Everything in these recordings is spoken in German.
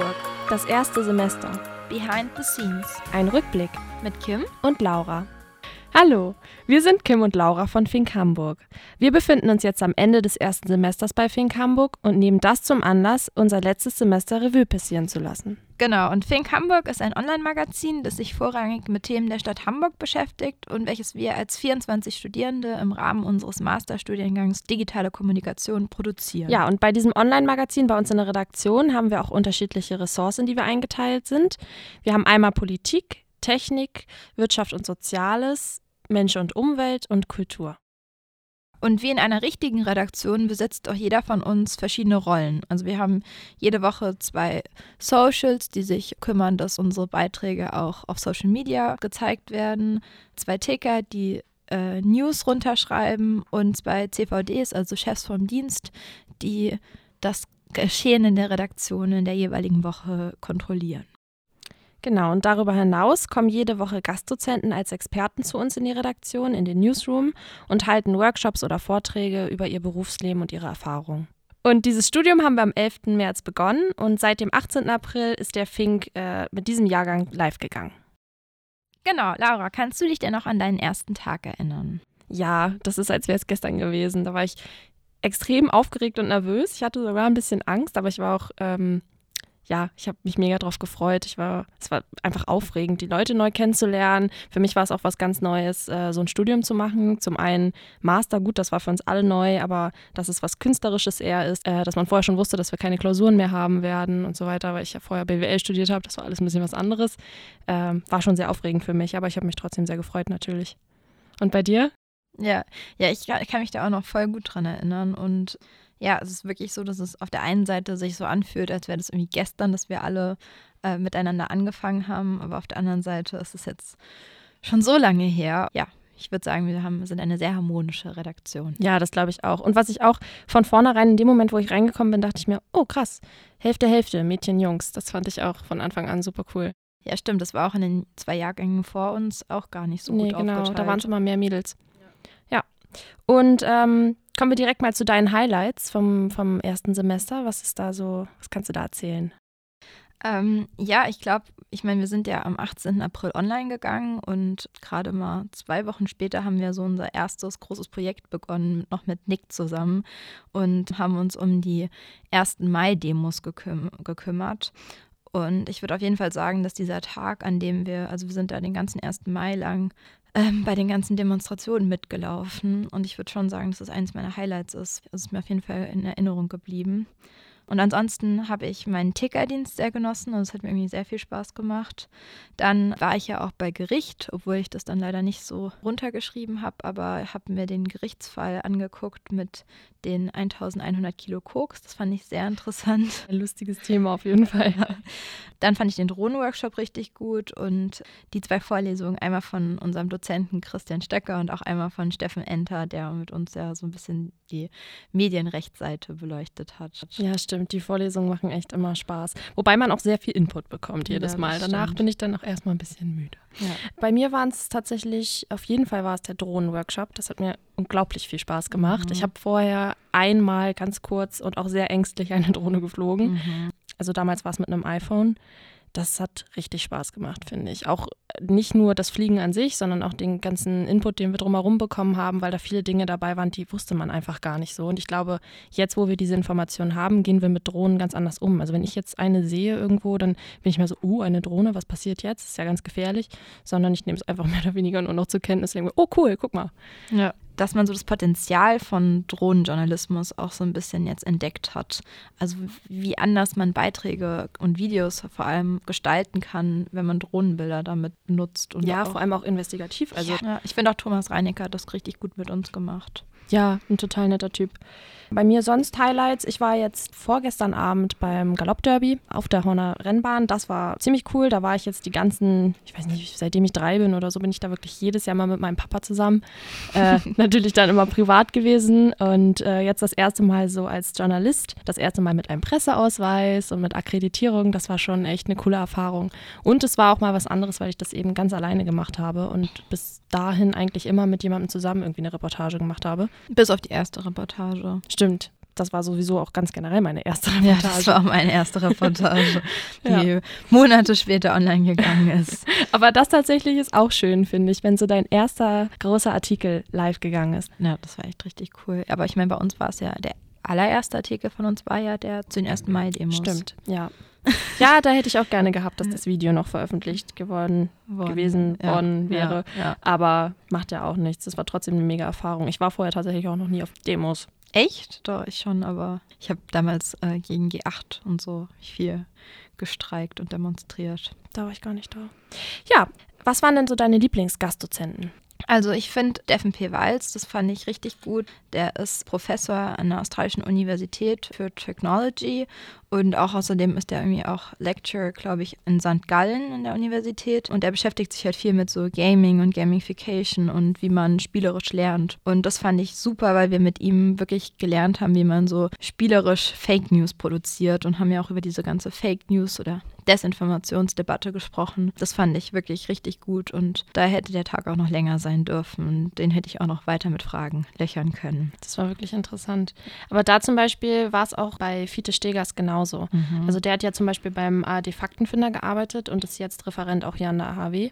Hamburg. Das erste Semester. Behind the Scenes. Ein Rückblick. Mit Kim und Laura. Hallo, wir sind Kim und Laura von Fink Hamburg. Wir befinden uns jetzt am Ende des ersten Semesters bei Fink Hamburg und nehmen das zum Anlass, unser letztes Semester Revue passieren zu lassen. Genau, und Fink Hamburg ist ein Online-Magazin, das sich vorrangig mit Themen der Stadt Hamburg beschäftigt und welches wir als 24 Studierende im Rahmen unseres Masterstudiengangs Digitale Kommunikation produzieren. Ja, und bei diesem Online-Magazin bei uns in der Redaktion haben wir auch unterschiedliche Ressorts, in die wir eingeteilt sind. Wir haben einmal Politik, Technik, Wirtschaft und Soziales, Mensch und Umwelt und Kultur. Und wie in einer richtigen Redaktion besitzt auch jeder von uns verschiedene Rollen. Also wir haben jede Woche zwei Socials, die sich kümmern, dass unsere Beiträge auch auf Social Media gezeigt werden. Zwei Ticker, die äh, News runterschreiben und zwei CVDs, also Chefs vom Dienst, die das Geschehen in der Redaktion in der jeweiligen Woche kontrollieren. Genau, und darüber hinaus kommen jede Woche Gastdozenten als Experten zu uns in die Redaktion, in den Newsroom und halten Workshops oder Vorträge über ihr Berufsleben und ihre Erfahrungen. Und dieses Studium haben wir am 11. März begonnen und seit dem 18. April ist der Fink äh, mit diesem Jahrgang live gegangen. Genau, Laura, kannst du dich denn noch an deinen ersten Tag erinnern? Ja, das ist, als wäre es gestern gewesen. Da war ich extrem aufgeregt und nervös. Ich hatte sogar ein bisschen Angst, aber ich war auch ähm, ja, ich habe mich mega drauf gefreut. Ich war, es war einfach aufregend, die Leute neu kennenzulernen. Für mich war es auch was ganz Neues, äh, so ein Studium zu machen. Zum einen Master, gut, das war für uns alle neu, aber dass es was Künstlerisches eher ist, äh, dass man vorher schon wusste, dass wir keine Klausuren mehr haben werden und so weiter, weil ich ja vorher BWL studiert habe, das war alles ein bisschen was anderes. Ähm, war schon sehr aufregend für mich, aber ich habe mich trotzdem sehr gefreut natürlich. Und bei dir? Ja, ja, ich, kann mich da auch noch voll gut dran erinnern und ja, es ist wirklich so, dass es auf der einen Seite sich so anfühlt, als wäre das irgendwie gestern, dass wir alle äh, miteinander angefangen haben, aber auf der anderen Seite ist es jetzt schon so lange her. Ja, ich würde sagen, wir haben, sind eine sehr harmonische Redaktion. Ja, das glaube ich auch. Und was ich auch von vornherein in dem Moment, wo ich reingekommen bin, dachte ich mir, oh krass, Hälfte, Hälfte, Mädchen, Jungs. Das fand ich auch von Anfang an super cool. Ja, stimmt. Das war auch in den zwei Jahrgängen vor uns auch gar nicht so nee, gut genau. Aufgeteilt. Da waren es immer mehr Mädels. Ja. Und ähm, Kommen wir direkt mal zu deinen Highlights vom, vom ersten Semester. Was ist da so, was kannst du da erzählen? Ähm, ja, ich glaube, ich meine, wir sind ja am 18. April online gegangen und gerade mal zwei Wochen später haben wir so unser erstes großes Projekt begonnen, noch mit Nick zusammen und haben uns um die 1. Mai-Demos geküm gekümmert. Und ich würde auf jeden Fall sagen, dass dieser Tag, an dem wir, also wir sind da den ganzen 1. Mai lang ähm, bei den ganzen Demonstrationen mitgelaufen. Und ich würde schon sagen, dass das eines meiner Highlights ist. Es ist mir auf jeden Fall in Erinnerung geblieben. Und ansonsten habe ich meinen Tickerdienst sehr genossen und es hat mir irgendwie sehr viel Spaß gemacht. Dann war ich ja auch bei Gericht, obwohl ich das dann leider nicht so runtergeschrieben habe, aber habe mir den Gerichtsfall angeguckt mit den 1100 Kilo Koks. Das fand ich sehr interessant. Ein lustiges Thema auf jeden Fall. Dann fand ich den Drohnenworkshop richtig gut und die zwei Vorlesungen, einmal von unserem Dozenten Christian Stöcker und auch einmal von Steffen Enter, der mit uns ja so ein bisschen die Medienrechtsseite beleuchtet hat. Ja, stimmt. Die Vorlesungen machen echt immer Spaß. Wobei man auch sehr viel Input bekommt jedes ja, Mal. Danach stimmt. bin ich dann auch erstmal ein bisschen müde. Ja. Bei mir waren es tatsächlich, auf jeden Fall war es der Drohnenworkshop. Das hat mir unglaublich viel Spaß gemacht. Mhm. Ich habe vorher einmal ganz kurz und auch sehr ängstlich eine Drohne geflogen. Mhm. Also damals war es mit einem iPhone das hat richtig Spaß gemacht, finde ich. Auch nicht nur das Fliegen an sich, sondern auch den ganzen Input, den wir drumherum bekommen haben, weil da viele Dinge dabei waren, die wusste man einfach gar nicht so. Und ich glaube, jetzt, wo wir diese Informationen haben, gehen wir mit Drohnen ganz anders um. Also wenn ich jetzt eine sehe irgendwo, dann bin ich mir so, uh, eine Drohne, was passiert jetzt? Ist ja ganz gefährlich. Sondern ich nehme es einfach mehr oder weniger nur noch zur Kenntnis. Denke, oh cool, guck mal. Ja dass man so das Potenzial von Drohnenjournalismus auch so ein bisschen jetzt entdeckt hat. Also wie anders man Beiträge und Videos vor allem gestalten kann, wenn man Drohnenbilder damit nutzt. Und ja, vor allem auch investigativ. Also ja, ich finde auch Thomas Reinecker hat das richtig gut mit uns gemacht. Ja, ein total netter Typ. Bei mir sonst Highlights. Ich war jetzt vorgestern Abend beim Galoppderby auf der Horner Rennbahn. Das war ziemlich cool. Da war ich jetzt die ganzen, ich weiß nicht, seitdem ich drei bin oder so, bin ich da wirklich jedes Jahr mal mit meinem Papa zusammen. Äh, natürlich dann immer privat gewesen und äh, jetzt das erste Mal so als Journalist. Das erste Mal mit einem Presseausweis und mit Akkreditierung. Das war schon echt eine coole Erfahrung. Und es war auch mal was anderes, weil ich das eben ganz alleine gemacht habe und bis dahin eigentlich immer mit jemandem zusammen irgendwie eine Reportage gemacht habe. Bis auf die erste Reportage. Stimmt. das war sowieso auch ganz generell meine erste Reportage. Ja, das war auch meine erste Reportage, die ja. Monate später online gegangen ist. Aber das tatsächlich ist auch schön, finde ich, wenn so dein erster großer Artikel live gegangen ist. Ja, das war echt richtig cool. Aber ich meine, bei uns war es ja der allererste Artikel von uns war ja der zu den 1. Mai-Demos. Stimmt, ja. Ja, da hätte ich auch gerne gehabt, dass das Video noch veröffentlicht geworden worden. gewesen ja, worden wäre. Ja. Aber macht ja auch nichts. Das war trotzdem eine mega Erfahrung. Ich war vorher tatsächlich auch noch nie auf Demos. Echt? Doch, ich schon, aber ich habe damals äh, gegen G8 und so viel gestreikt und demonstriert. Da war ich gar nicht da. Ja, was waren denn so deine Lieblingsgastdozenten? Also ich finde Deffen P. Walz, das fand ich richtig gut. Der ist Professor an der Australischen Universität für Technology und auch außerdem ist er irgendwie auch Lecturer, glaube ich, in St. Gallen in der Universität. Und er beschäftigt sich halt viel mit so Gaming und Gamification und wie man spielerisch lernt. Und das fand ich super, weil wir mit ihm wirklich gelernt haben, wie man so spielerisch Fake News produziert und haben ja auch über diese ganze Fake News oder Desinformationsdebatte gesprochen. Das fand ich wirklich richtig gut und da hätte der Tag auch noch länger sein dürfen. Und den hätte ich auch noch weiter mit Fragen löchern können. Das war wirklich interessant. Aber da zum Beispiel war es auch bei Fiete Stegers genauso. Mhm. Also der hat ja zum Beispiel beim ARD Faktenfinder gearbeitet und ist jetzt Referent auch hier an der AHW.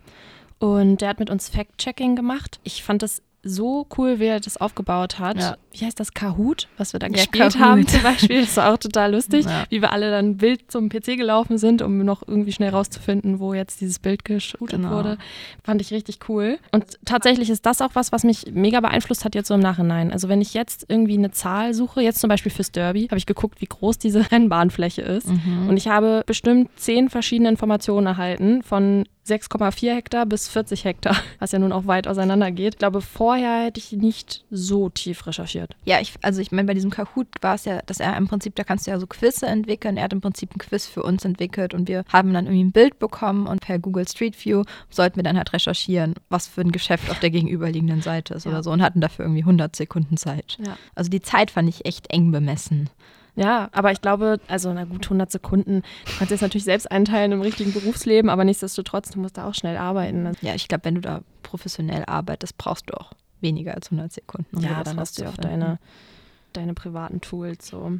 Und der hat mit uns Fact-Checking gemacht. Ich fand das so cool, wie er das aufgebaut hat. Ja. Wie heißt das? Kahoot, was wir da ja, gespielt Kahoot. haben zum Beispiel. Das war auch total lustig, ja. wie wir alle dann wild zum PC gelaufen sind, um noch irgendwie schnell rauszufinden, wo jetzt dieses Bild geshootet genau. wurde. Fand ich richtig cool. Und tatsächlich ist das auch was, was mich mega beeinflusst hat jetzt so im Nachhinein. Also wenn ich jetzt irgendwie eine Zahl suche, jetzt zum Beispiel fürs Derby, habe ich geguckt, wie groß diese Rennbahnfläche ist. Mhm. Und ich habe bestimmt zehn verschiedene Informationen erhalten von 6,4 Hektar bis 40 Hektar, was ja nun auch weit auseinander geht. Ich glaube, vorher hätte ich nicht so tief recherchiert. Ja, ich, also ich meine, bei diesem Kahoot war es ja, dass er im Prinzip, da kannst du ja so Quizze entwickeln. Er hat im Prinzip ein Quiz für uns entwickelt und wir haben dann irgendwie ein Bild bekommen und per Google Street View sollten wir dann halt recherchieren, was für ein Geschäft auf der gegenüberliegenden Seite ist ja. oder so und hatten dafür irgendwie 100 Sekunden Zeit. Ja. Also die Zeit fand ich echt eng bemessen. Ja, aber ich glaube, also na gut, 100 Sekunden, du kannst jetzt natürlich selbst einteilen im richtigen Berufsleben, aber nichtsdestotrotz, du musst da auch schnell arbeiten. Ja, ich glaube, wenn du da professionell arbeitest, brauchst du auch weniger als 100 Sekunden. Um ja, dann hast du ja auch deine, deine privaten Tools so.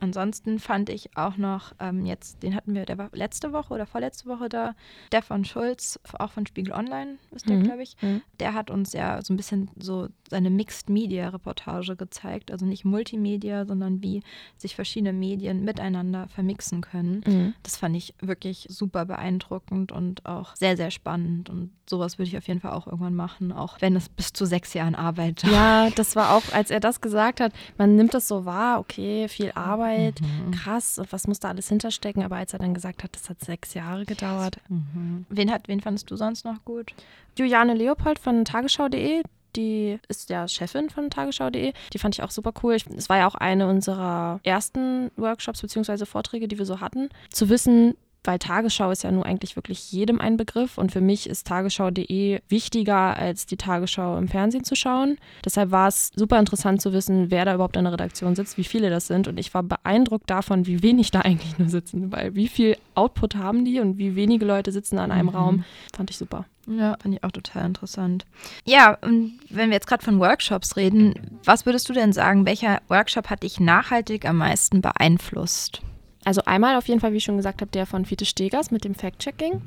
Ansonsten fand ich auch noch ähm, jetzt, den hatten wir, der war letzte Woche oder vorletzte Woche da, von Schulz, auch von Spiegel Online ist der, mhm. glaube ich. Mhm. Der hat uns ja so ein bisschen so seine Mixed-Media-Reportage gezeigt. Also nicht Multimedia, sondern wie sich verschiedene Medien miteinander vermixen können. Mhm. Das fand ich wirklich super beeindruckend und auch sehr, sehr spannend. Und sowas würde ich auf jeden Fall auch irgendwann machen, auch wenn es bis zu sechs Jahren Arbeit Ja, das war auch, als er das gesagt hat, man nimmt das so wahr, okay, viel Arbeit, mhm. krass, und was muss da alles hinterstecken? Aber als er dann gesagt hat, das hat sechs Jahre gedauert. Mhm. Wen, hat, wen fandest du sonst noch gut? Juliane Leopold von tagesschau.de, die ist ja Chefin von tagesschau.de. Die fand ich auch super cool. Es war ja auch eine unserer ersten Workshops bzw. Vorträge, die wir so hatten. Zu wissen, weil Tagesschau ist ja nun eigentlich wirklich jedem ein Begriff und für mich ist tagesschau.de wichtiger als die Tagesschau im Fernsehen zu schauen. Deshalb war es super interessant zu wissen, wer da überhaupt in der Redaktion sitzt, wie viele das sind und ich war beeindruckt davon, wie wenig da eigentlich nur sitzen, weil wie viel Output haben die und wie wenige Leute sitzen an einem mhm. Raum, fand ich super. Ja, fand ich auch total interessant. Ja, und wenn wir jetzt gerade von Workshops reden, was würdest du denn sagen, welcher Workshop hat dich nachhaltig am meisten beeinflusst? Also einmal auf jeden Fall, wie ich schon gesagt habe, der von Fiete Stegers mit dem Fact-Checking.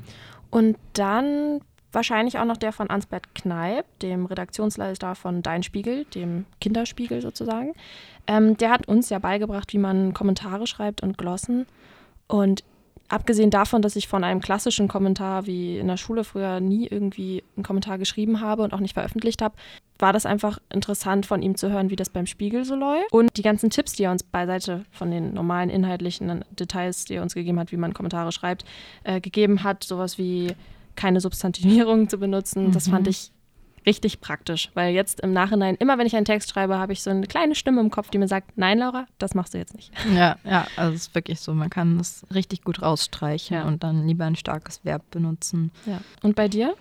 Und dann wahrscheinlich auch noch der von Ansbert Kneip, dem Redaktionsleiter von Dein Spiegel, dem Kinderspiegel sozusagen. Ähm, der hat uns ja beigebracht, wie man Kommentare schreibt und Glossen. Und abgesehen davon, dass ich von einem klassischen Kommentar wie in der Schule früher nie irgendwie einen Kommentar geschrieben habe und auch nicht veröffentlicht habe, war das einfach interessant von ihm zu hören, wie das beim Spiegel so läuft. Und die ganzen Tipps, die er uns beiseite von den normalen inhaltlichen Details, die er uns gegeben hat, wie man Kommentare schreibt, äh, gegeben hat, sowas wie keine Substantivierung zu benutzen, mhm. das fand ich richtig praktisch, weil jetzt im Nachhinein, immer wenn ich einen Text schreibe, habe ich so eine kleine Stimme im Kopf, die mir sagt, nein, Laura, das machst du jetzt nicht. Ja, ja, also es ist wirklich so, man kann das richtig gut rausstreichen ja. und dann lieber ein starkes Verb benutzen. Ja. Und bei dir?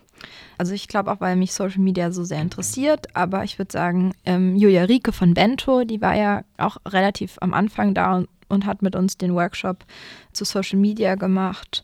Also ich glaube auch, weil mich Social Media so sehr interessiert, aber ich würde sagen, ähm, Julia Rieke von Bento, die war ja auch relativ am Anfang da und, und hat mit uns den Workshop zu Social Media gemacht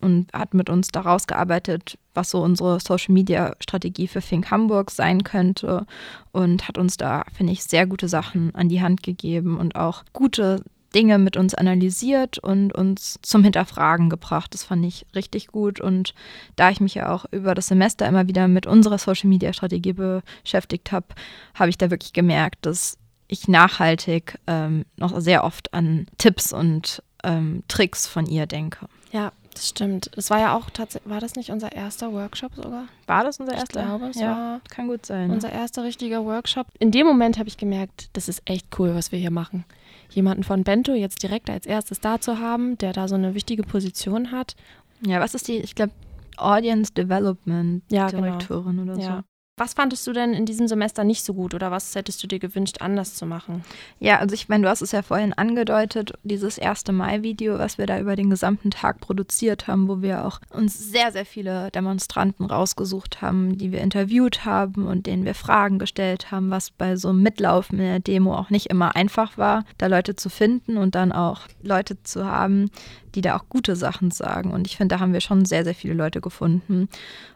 und hat mit uns daraus gearbeitet, was so unsere Social-Media-Strategie für Fink Hamburg sein könnte und hat uns da, finde ich, sehr gute Sachen an die Hand gegeben und auch gute Dinge mit uns analysiert und uns zum Hinterfragen gebracht. Das fand ich richtig gut. Und da ich mich ja auch über das Semester immer wieder mit unserer Social-Media-Strategie beschäftigt habe, habe ich da wirklich gemerkt, dass ich nachhaltig ähm, noch sehr oft an Tipps und ähm, Tricks von ihr denke. Ja, das stimmt. Es war ja auch tatsächlich, war das nicht unser erster Workshop sogar? War das unser erster? Ich glaube, es ja, war kann gut sein. Unser erster richtiger Workshop. In dem Moment habe ich gemerkt, das ist echt cool, was wir hier machen jemanden von Bento jetzt direkt als erstes da zu haben, der da so eine wichtige Position hat. Ja, was ist die, ich glaube, Audience Development ja, Direktorin genau. oder so. Ja. Was fandest du denn in diesem Semester nicht so gut oder was hättest du dir gewünscht, anders zu machen? Ja, also ich meine, du hast es ja vorhin angedeutet, dieses erste Mai-Video, was wir da über den gesamten Tag produziert haben, wo wir auch uns sehr, sehr viele Demonstranten rausgesucht haben, die wir interviewt haben und denen wir Fragen gestellt haben, was bei so einem Mitlaufen in der Demo auch nicht immer einfach war, da Leute zu finden und dann auch Leute zu haben, die da auch gute Sachen sagen. Und ich finde, da haben wir schon sehr, sehr viele Leute gefunden.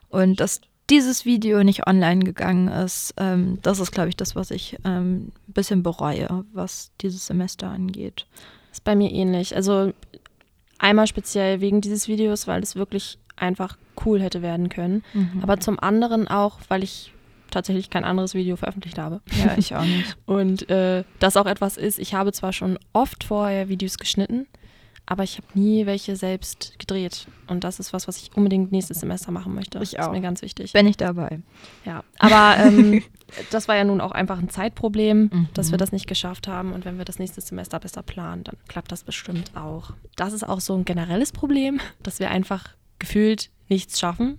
Und das dieses Video nicht online gegangen ist, ähm, das ist, glaube ich, das, was ich ähm, ein bisschen bereue, was dieses Semester angeht. Ist bei mir ähnlich. Also einmal speziell wegen dieses Videos, weil es wirklich einfach cool hätte werden können. Mhm. Aber zum anderen auch, weil ich tatsächlich kein anderes Video veröffentlicht habe. Ja, ich auch nicht. Und äh, das auch etwas ist, ich habe zwar schon oft vorher Videos geschnitten, aber ich habe nie welche selbst gedreht. Und das ist was, was ich unbedingt nächstes Semester machen möchte. Ich auch. Das ist mir ganz wichtig. Bin ich dabei. Ja, aber ähm, das war ja nun auch einfach ein Zeitproblem, mhm. dass wir das nicht geschafft haben. Und wenn wir das nächste Semester besser planen, dann klappt das bestimmt auch. Das ist auch so ein generelles Problem, dass wir einfach gefühlt nichts schaffen.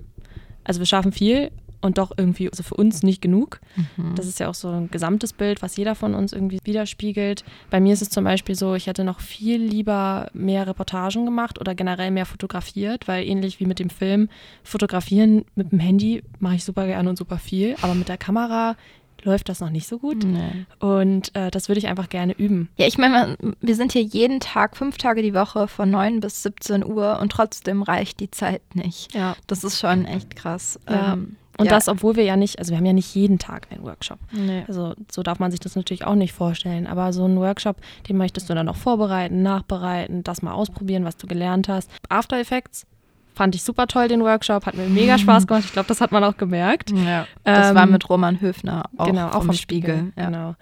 Also wir schaffen viel, und doch irgendwie also für uns nicht genug. Mhm. Das ist ja auch so ein gesamtes Bild, was jeder von uns irgendwie widerspiegelt. Bei mir ist es zum Beispiel so, ich hätte noch viel lieber mehr Reportagen gemacht oder generell mehr fotografiert, weil ähnlich wie mit dem Film, fotografieren mit dem Handy mache ich super gerne und super viel, aber mit der Kamera läuft das noch nicht so gut. Nee. Und äh, das würde ich einfach gerne üben. Ja, ich meine, wir sind hier jeden Tag, fünf Tage die Woche von 9 bis 17 Uhr und trotzdem reicht die Zeit nicht. Ja. Das ist schon echt krass. Ja. Ähm, und ja. das, obwohl wir ja nicht, also wir haben ja nicht jeden Tag einen Workshop. Nee. Also so darf man sich das natürlich auch nicht vorstellen. Aber so einen Workshop, den möchtest du dann auch vorbereiten, nachbereiten, das mal ausprobieren, was du gelernt hast. After Effects fand ich super toll, den Workshop, hat mir mega Spaß gemacht. Ich glaube, das hat man auch gemerkt. Ja, das ähm, war mit Roman Höfner auch, genau, auch vom, vom Spiegel. Spiegel. Ja. Genau.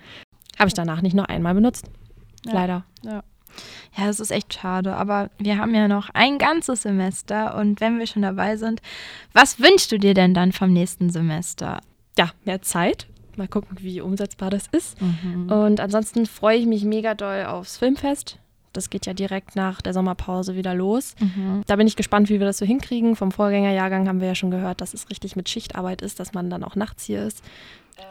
Habe ich danach nicht noch einmal benutzt. Ja. Leider. Ja. Ja, das ist echt schade. Aber wir haben ja noch ein ganzes Semester und wenn wir schon dabei sind, was wünschst du dir denn dann vom nächsten Semester? Ja, mehr Zeit. Mal gucken, wie umsetzbar das ist. Mhm. Und ansonsten freue ich mich mega doll aufs Filmfest. Das geht ja direkt nach der Sommerpause wieder los. Mhm. Da bin ich gespannt, wie wir das so hinkriegen. Vom Vorgängerjahrgang haben wir ja schon gehört, dass es richtig mit Schichtarbeit ist, dass man dann auch nachts hier ist.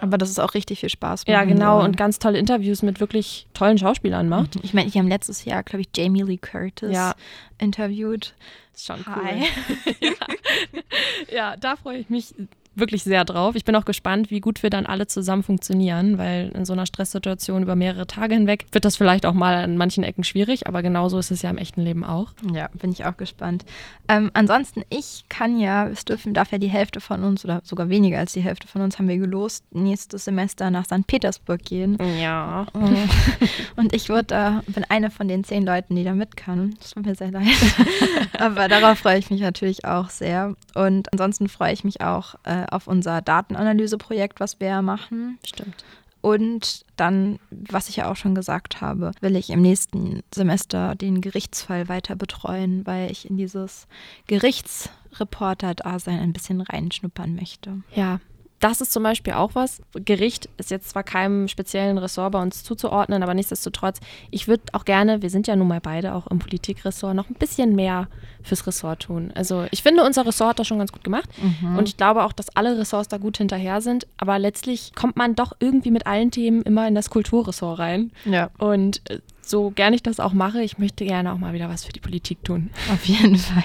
Aber dass es auch richtig viel Spaß macht. Ja, genau. Und ganz tolle Interviews mit wirklich tollen Schauspielern macht. Ich meine, die haben letztes Jahr, glaube ich, Jamie Lee Curtis ja. interviewt. Ist schon Hi. cool. ja. ja, da freue ich mich wirklich sehr drauf. Ich bin auch gespannt, wie gut wir dann alle zusammen funktionieren, weil in so einer Stresssituation über mehrere Tage hinweg wird das vielleicht auch mal an manchen Ecken schwierig, aber genauso ist es ja im echten Leben auch. Ja, bin ich auch gespannt. Ähm, ansonsten, ich kann ja, es dürfen, darf ja die Hälfte von uns oder sogar weniger als die Hälfte von uns haben wir gelost, nächstes Semester nach St. Petersburg gehen. Ja. Und ich wurde da, bin eine von den zehn Leuten, die da mit kann. Das tut mir sehr leid. aber darauf freue ich mich natürlich auch sehr. Und ansonsten freue ich mich auch äh, auf unser Datenanalyseprojekt, was wir machen. Stimmt. Und dann, was ich ja auch schon gesagt habe, will ich im nächsten Semester den Gerichtsfall weiter betreuen, weil ich in dieses Gerichtsreporter-Dasein ein bisschen reinschnuppern möchte. Ja, das ist zum Beispiel auch was. Gericht ist jetzt zwar keinem speziellen Ressort bei uns zuzuordnen, aber nichtsdestotrotz, ich würde auch gerne, wir sind ja nun mal beide auch im Politikressort, noch ein bisschen mehr fürs Ressort tun. Also ich finde, unser Ressort hat das schon ganz gut gemacht mhm. und ich glaube auch, dass alle Ressorts da gut hinterher sind, aber letztlich kommt man doch irgendwie mit allen Themen immer in das Kulturressort rein. Ja. Und äh, so gern ich das auch mache, ich möchte gerne auch mal wieder was für die Politik tun. Auf jeden Fall.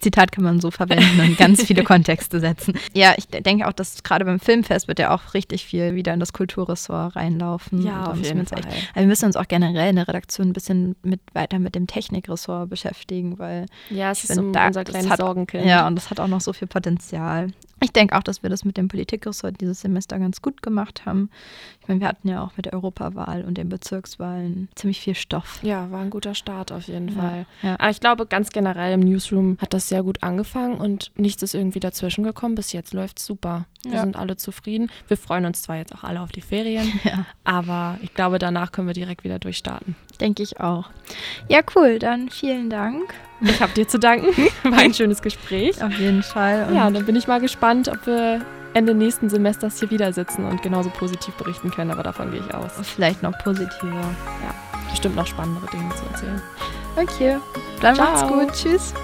Zitat kann man so verwenden und ganz viele Kontexte setzen. Ja, ich denke auch, dass gerade beim Filmfest wird ja auch richtig viel wieder in das Kulturressort reinlaufen. Ja, auf jeden Fall. Echt, also wir müssen uns auch generell in der Redaktion ein bisschen mit, weiter mit dem Technikressort beschäftigen, weil ja, es ist find, so unser kleines hat, Sorgenkind. Ja, und das hat auch noch so viel Potenzial. Ich denke auch, dass wir das mit dem Politikressort dieses Semester ganz gut gemacht haben. Ich meine, wir hatten ja auch mit der Europawahl und den Bezirkswahlen ziemlich viel Stoff. Ja, war ein guter Start auf jeden ja, Fall. Ja. Aber ich glaube, ganz generell im Newsroom hat das sehr gut angefangen und nichts ist irgendwie dazwischen gekommen. Bis jetzt läuft es super. Wir ja. sind alle zufrieden. Wir freuen uns zwar jetzt auch alle auf die Ferien, aber ich glaube, danach können wir direkt wieder durchstarten. Denke ich auch. Ja, cool. Dann vielen Dank. Ich habe dir zu danken. War ein schönes Gespräch. Auf jeden Fall. Und ja, dann bin ich mal gespannt, ob wir Ende nächsten Semesters hier wieder sitzen und genauso positiv berichten können, aber davon gehe ich aus. Vielleicht noch positiver. Ja, bestimmt noch spannendere Dinge zu erzählen. Okay, dann Ciao. macht's gut. Tschüss.